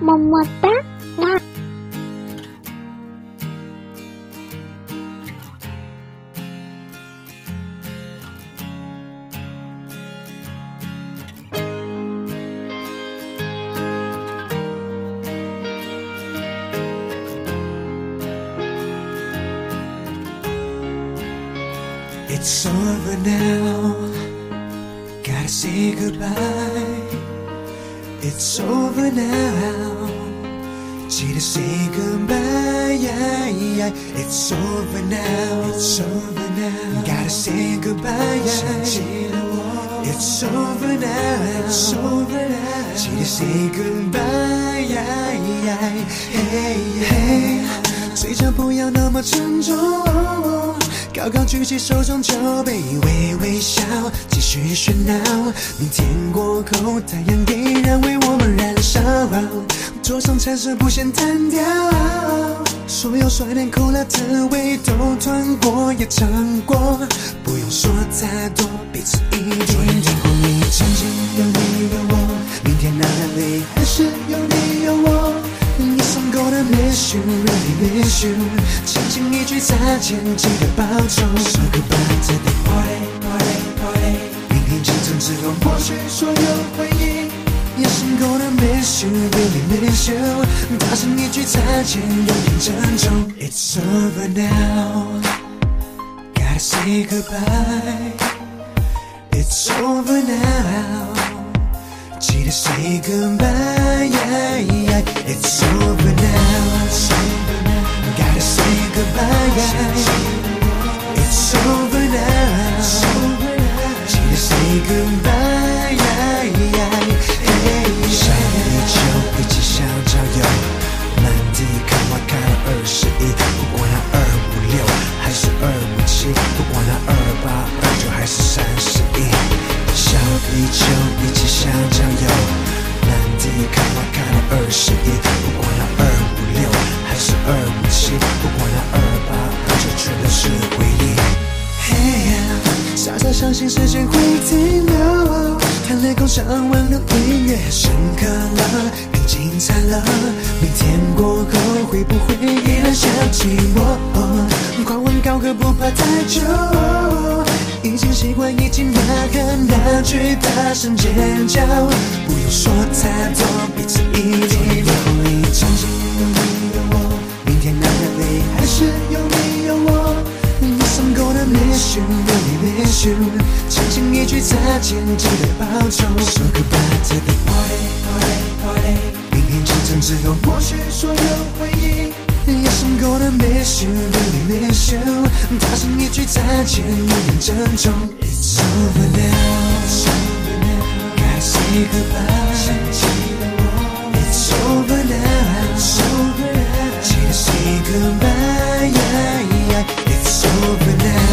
Mong. It's over now. Gotta say goodbye. It's over now. Gotta say goodbye. It's over now. It's over now. Gotta say goodbye. It's over now. It's over now. Gotta say goodbye. Hey, hey. 嘴角不要那么沉重。 高高举起手中酒杯，微微笑，继续喧闹。明天过后，太阳依然为我们燃烧。桌上菜色不嫌单调，所有酸甜苦辣滋味都尝过也尝过，不用说太多，彼此一定。昨 you, really miss you。轻轻一句再见，记得保重。Say goodbye to the party, party, party。明天清晨之后，抹去所有回忆。Yes, I'm gonna miss you, really miss you。大声一句再见，永远珍重。It's over now, gotta say goodbye. It's over now. 记得 say goodbye, yeah, yeah. It's over now. 相信时间会停留，看泪空想挽留，音乐深刻了，更精彩了。明天过后会不会依然想起我？狂欢高歌不怕太久，已经习惯一起呐喊那句大声尖叫，不用说太多，彼此一定有你。曾经有你有我，明天哪里还是有你有我。Yes, I'm gonna miss you, really miss 去。轻轻一句再见，记得保重。Say goodbye to the party, party, party。明天清晨之后，抹去所有回忆。Yes, I'm gonna miss you, really miss you。大声一句再见，永远珍重。It's over now, it's over now。该 say goodbye。It's over now, it's over now。记得 say goodbye, yeah, yeah. It's over now,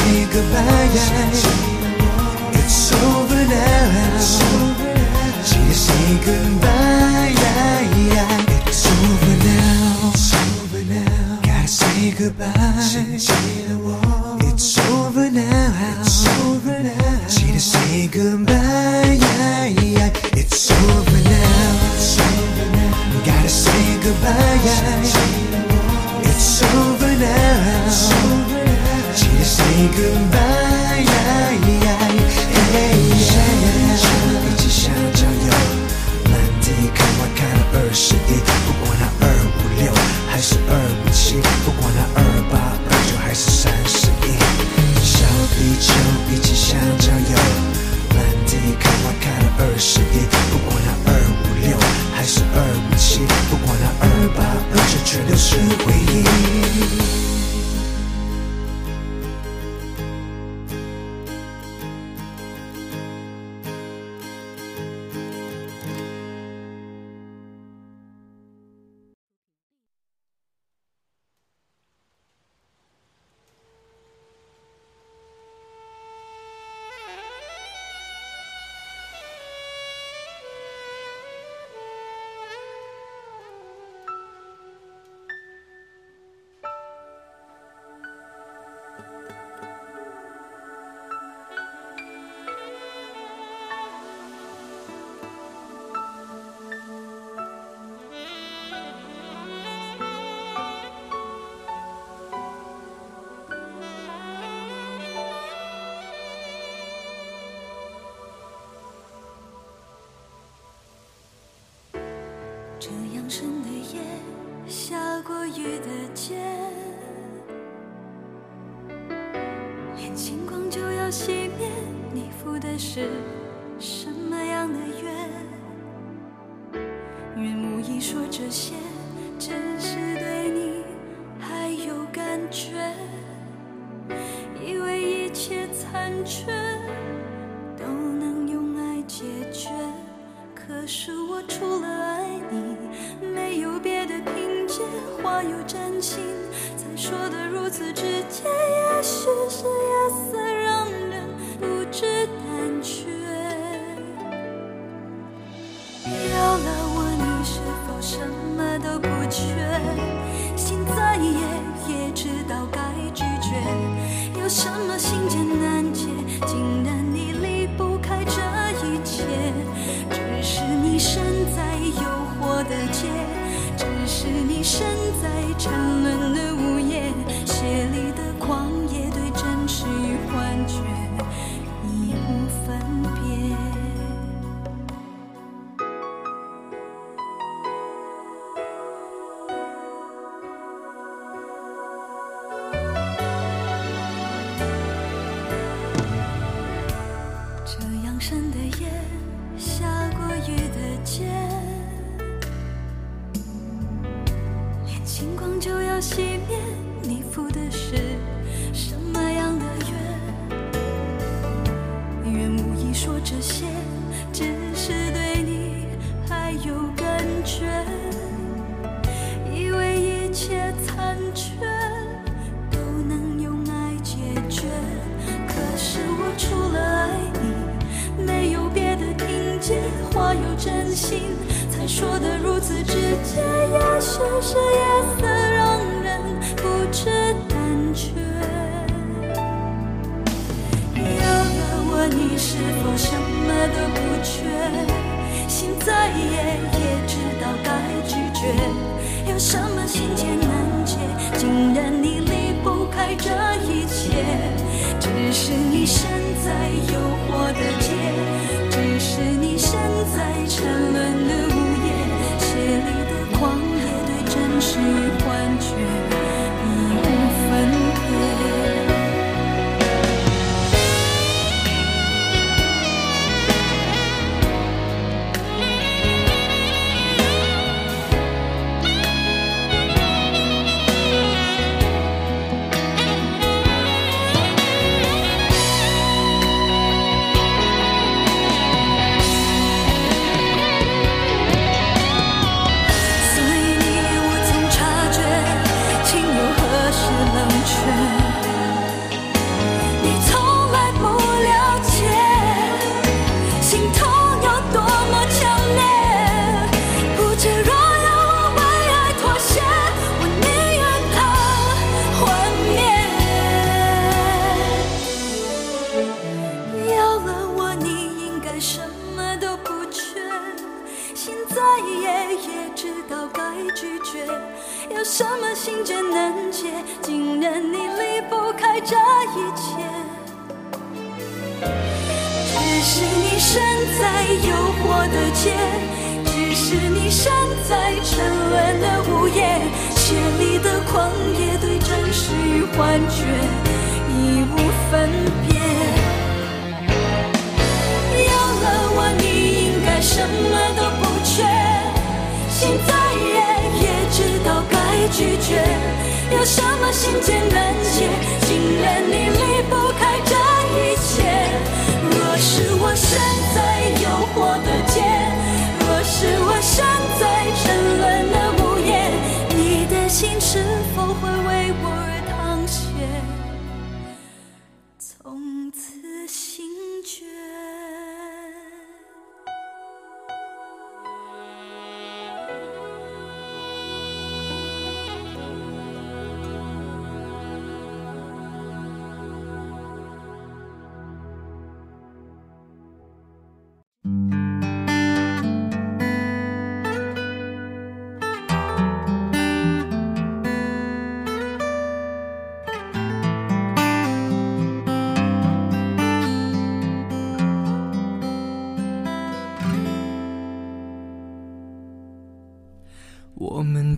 say goodbye, yeah. It's over now, it's over now. 记得 say goodbye, yeah, yeah. It's over now, it's over now. Gotta say goodbye. 这样深的夜，下过雨的街，连星光就要熄灭，你赴的是什么样的约？愿无意说这些，在沉心，才说的如此直接。也许是夜色让人不知胆怯。有了我，你是否什么都不缺？心再野，也知道该拒绝。有什么心结难解，竟然你离不开这一切？只是你身在诱惑的街，只是你身在沉什么心结难解，竟然你离不开这一切。只是你身在诱惑的街，只是你身在沉沦的午夜，血里的狂野对真实与幻觉已无分别。有了我，你应该什么都不缺。心再野，也知道该拒绝。有什么心结难解，竟然你离不开这一切？若是我身在诱惑的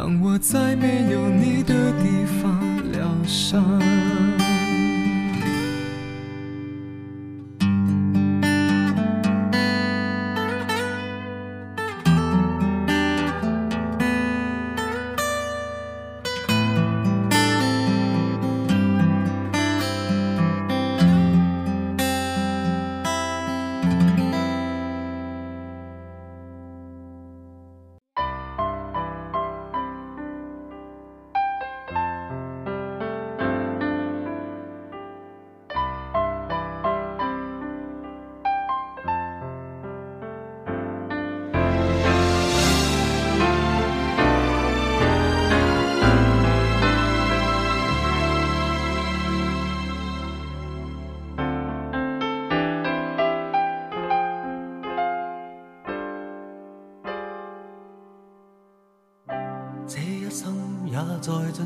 让我在没有你的地方疗伤。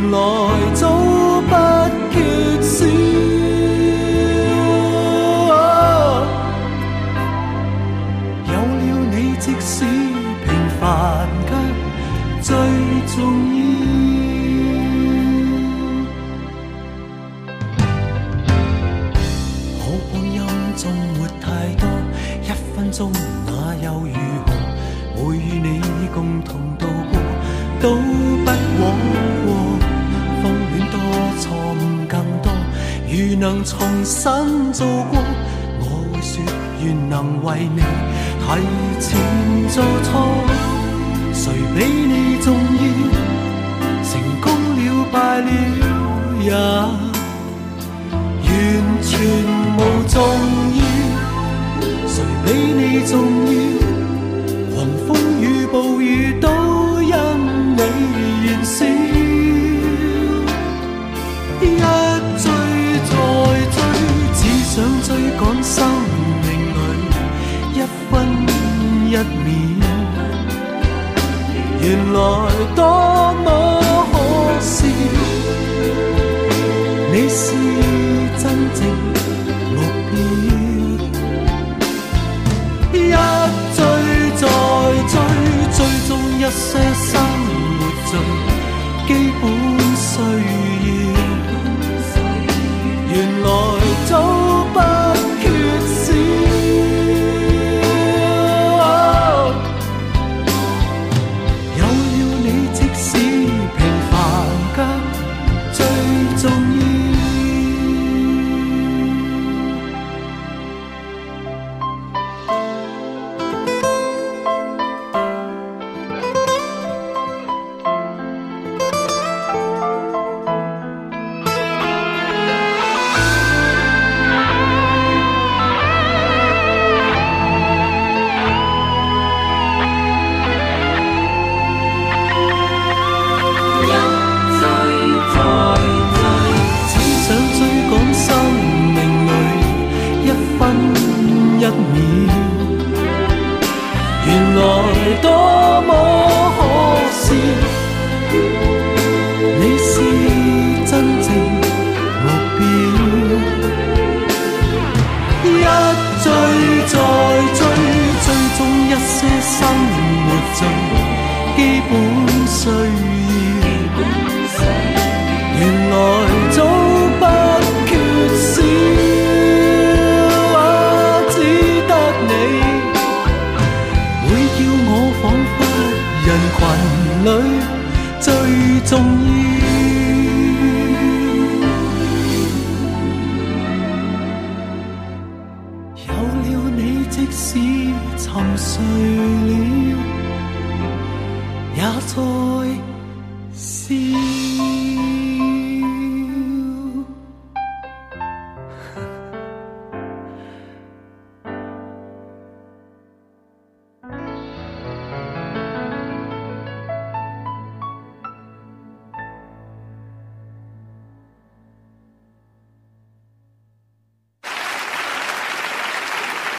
原来。为情做错谁比你重要？成功了败了也完全无重要。谁比你重要？狂风雨暴雨都一面，原来多么可笑。你是真正目标，一追再追，追踪一些生活最基本需。see. 沉睡了也在笑